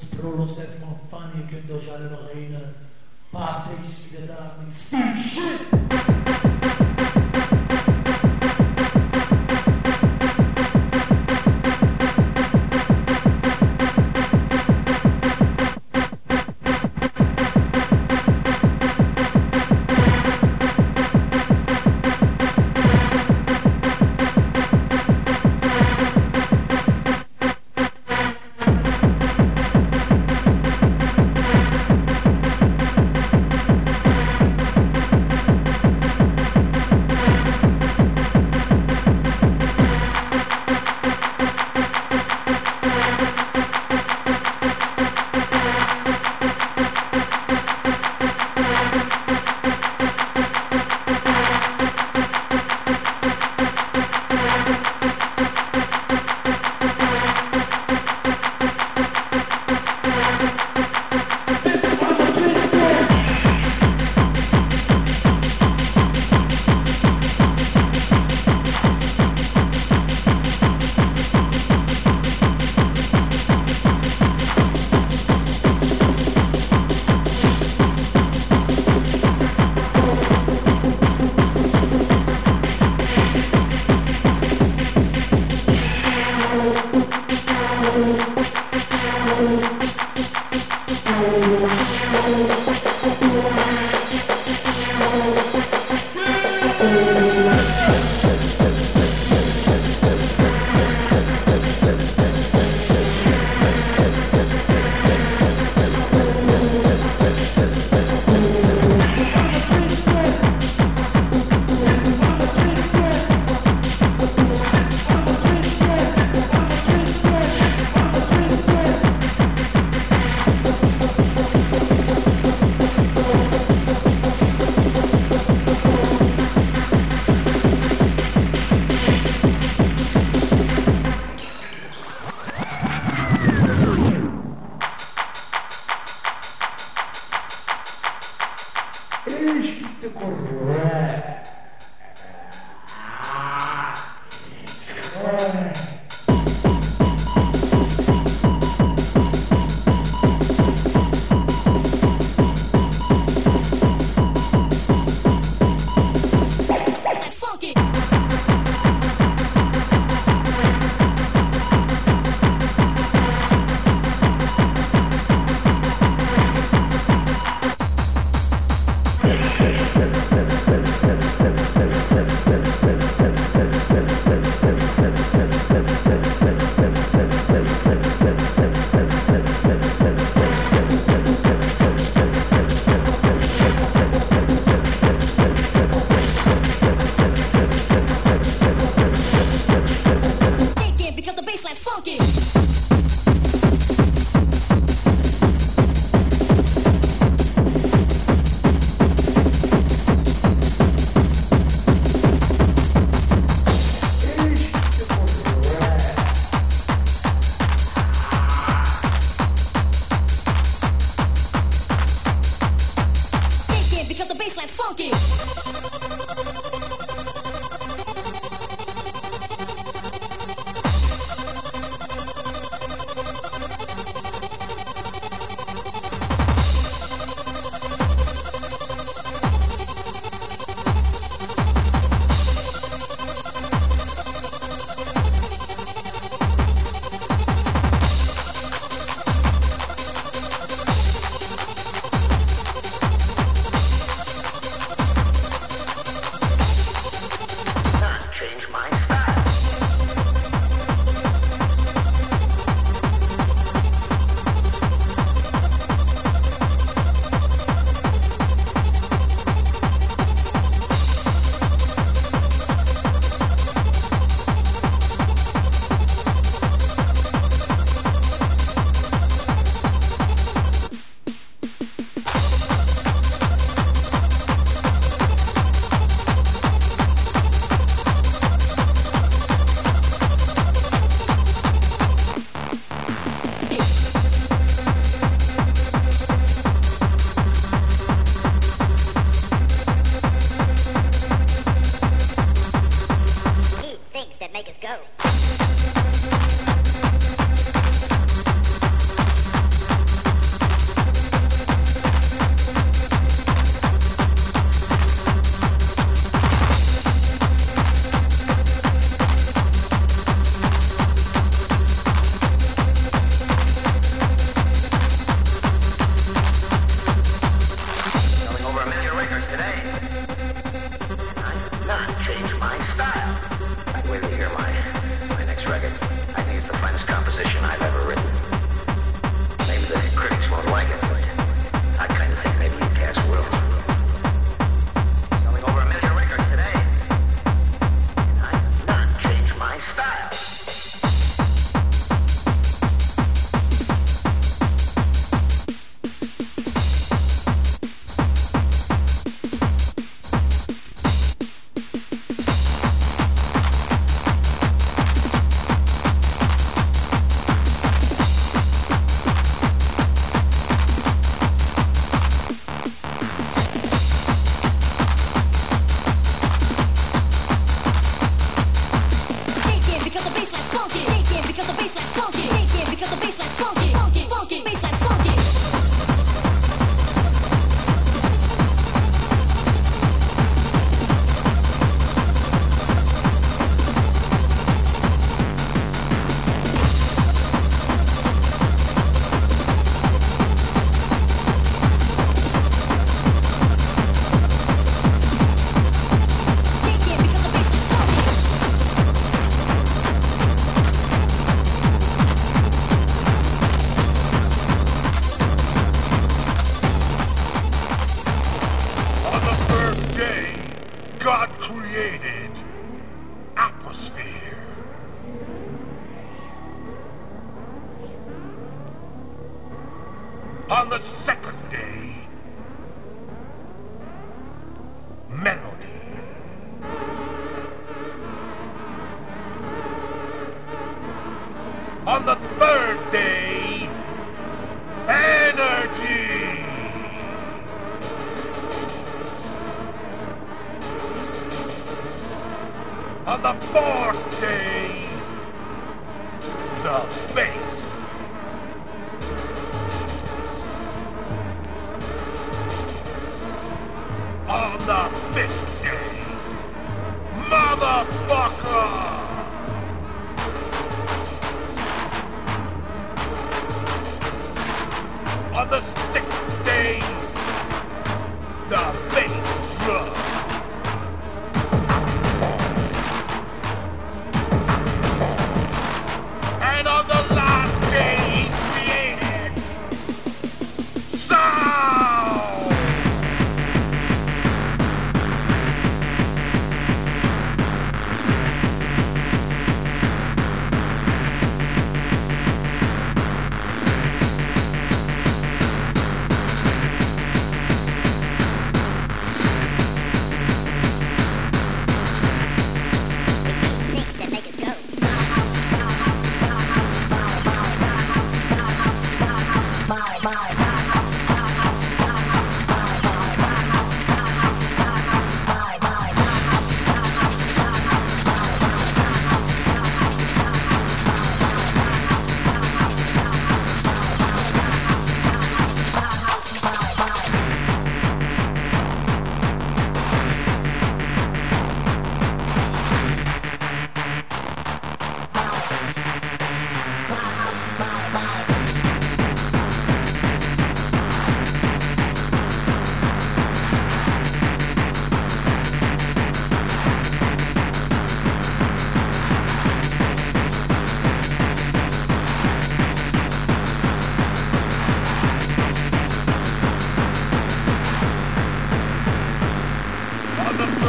språlosef montanje, când o jale roheina, passei de si gada, mi, si!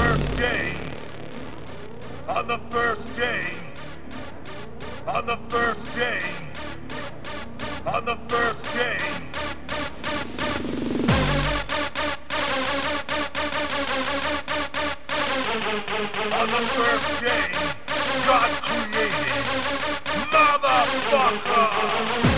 first day, on the first day, on the first day, on the first day. On the first day, God created motherfucker!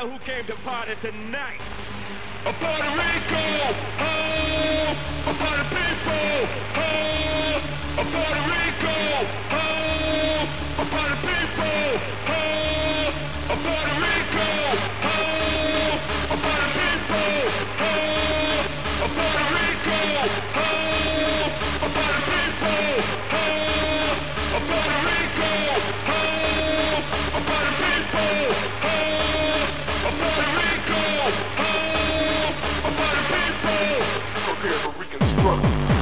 Out who came to party tonight. Reconstruction.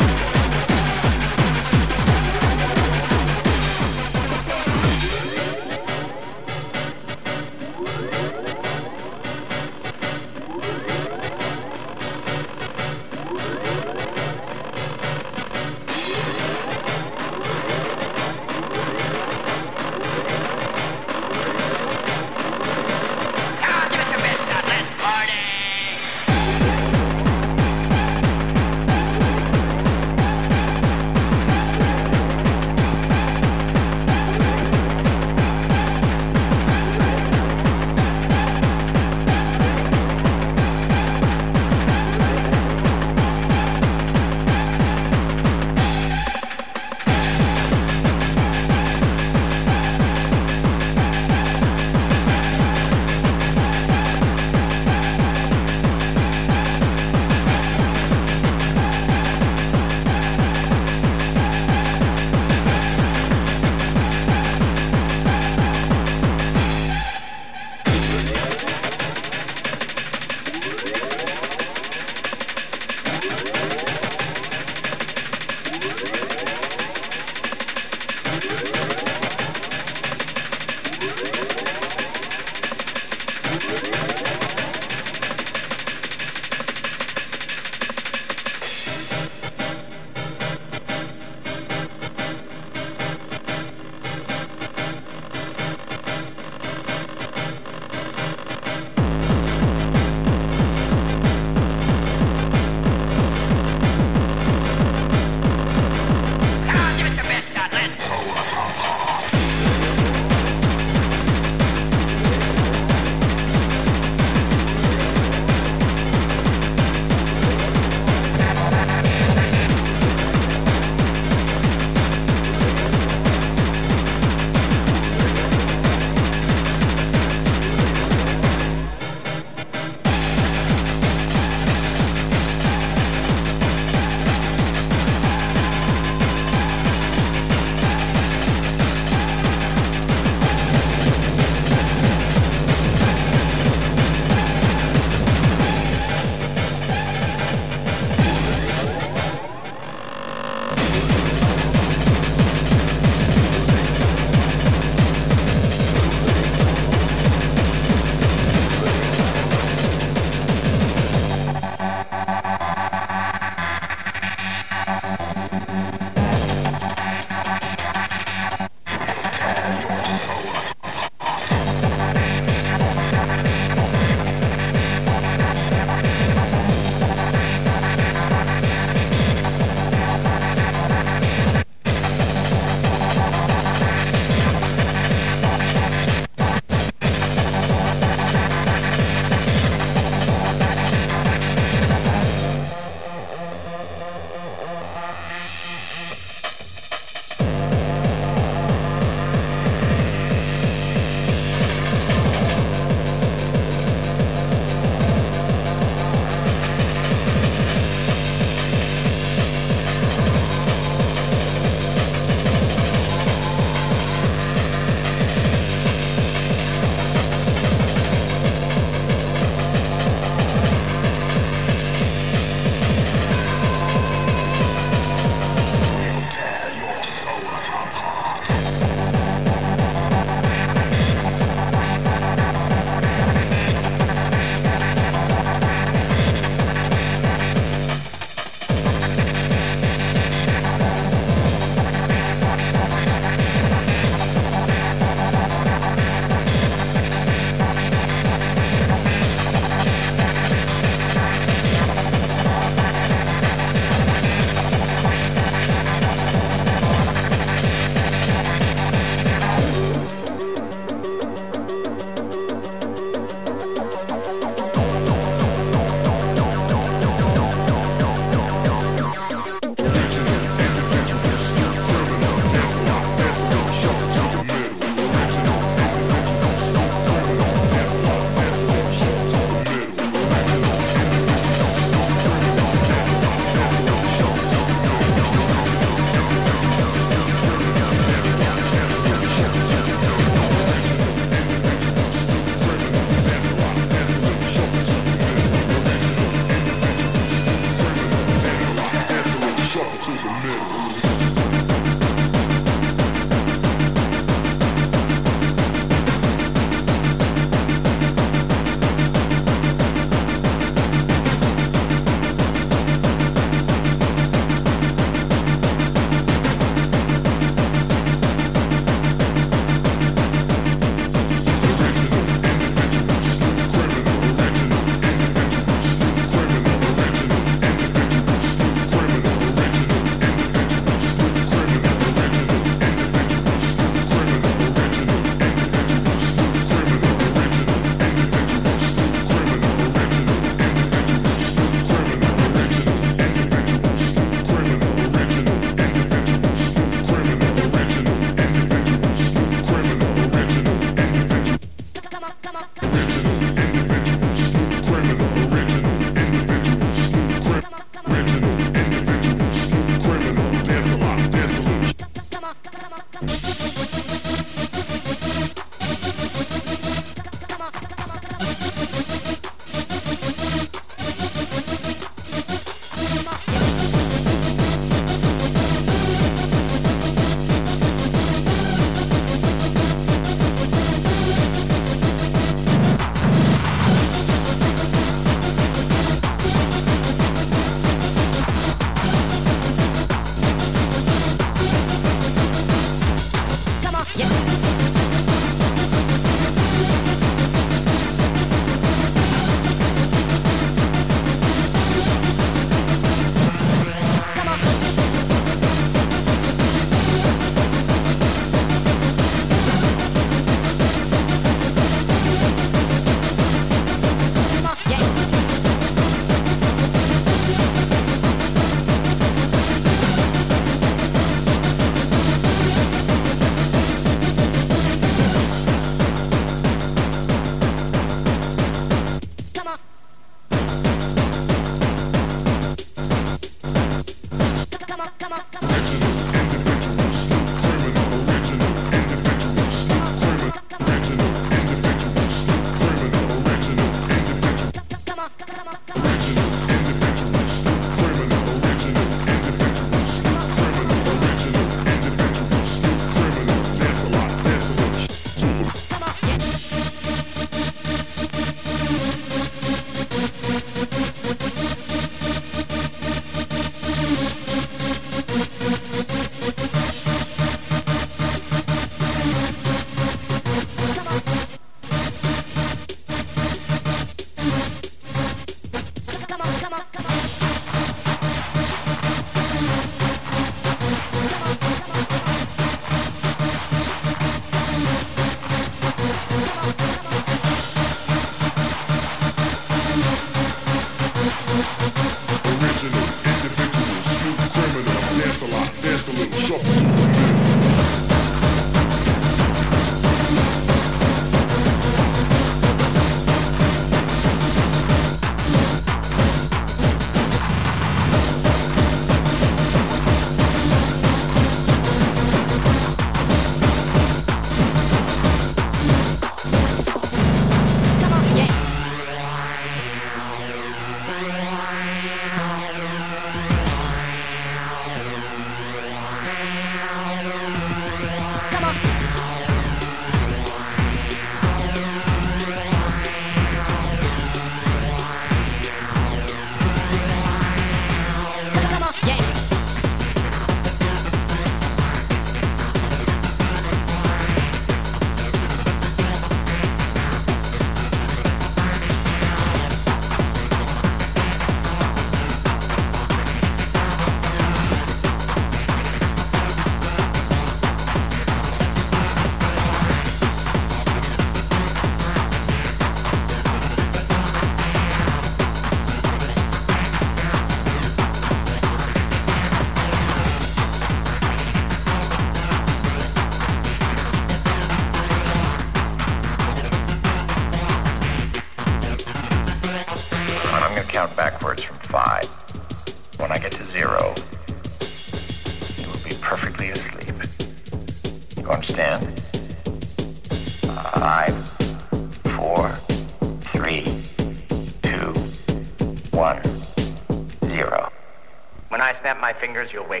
Fingers, you'll wake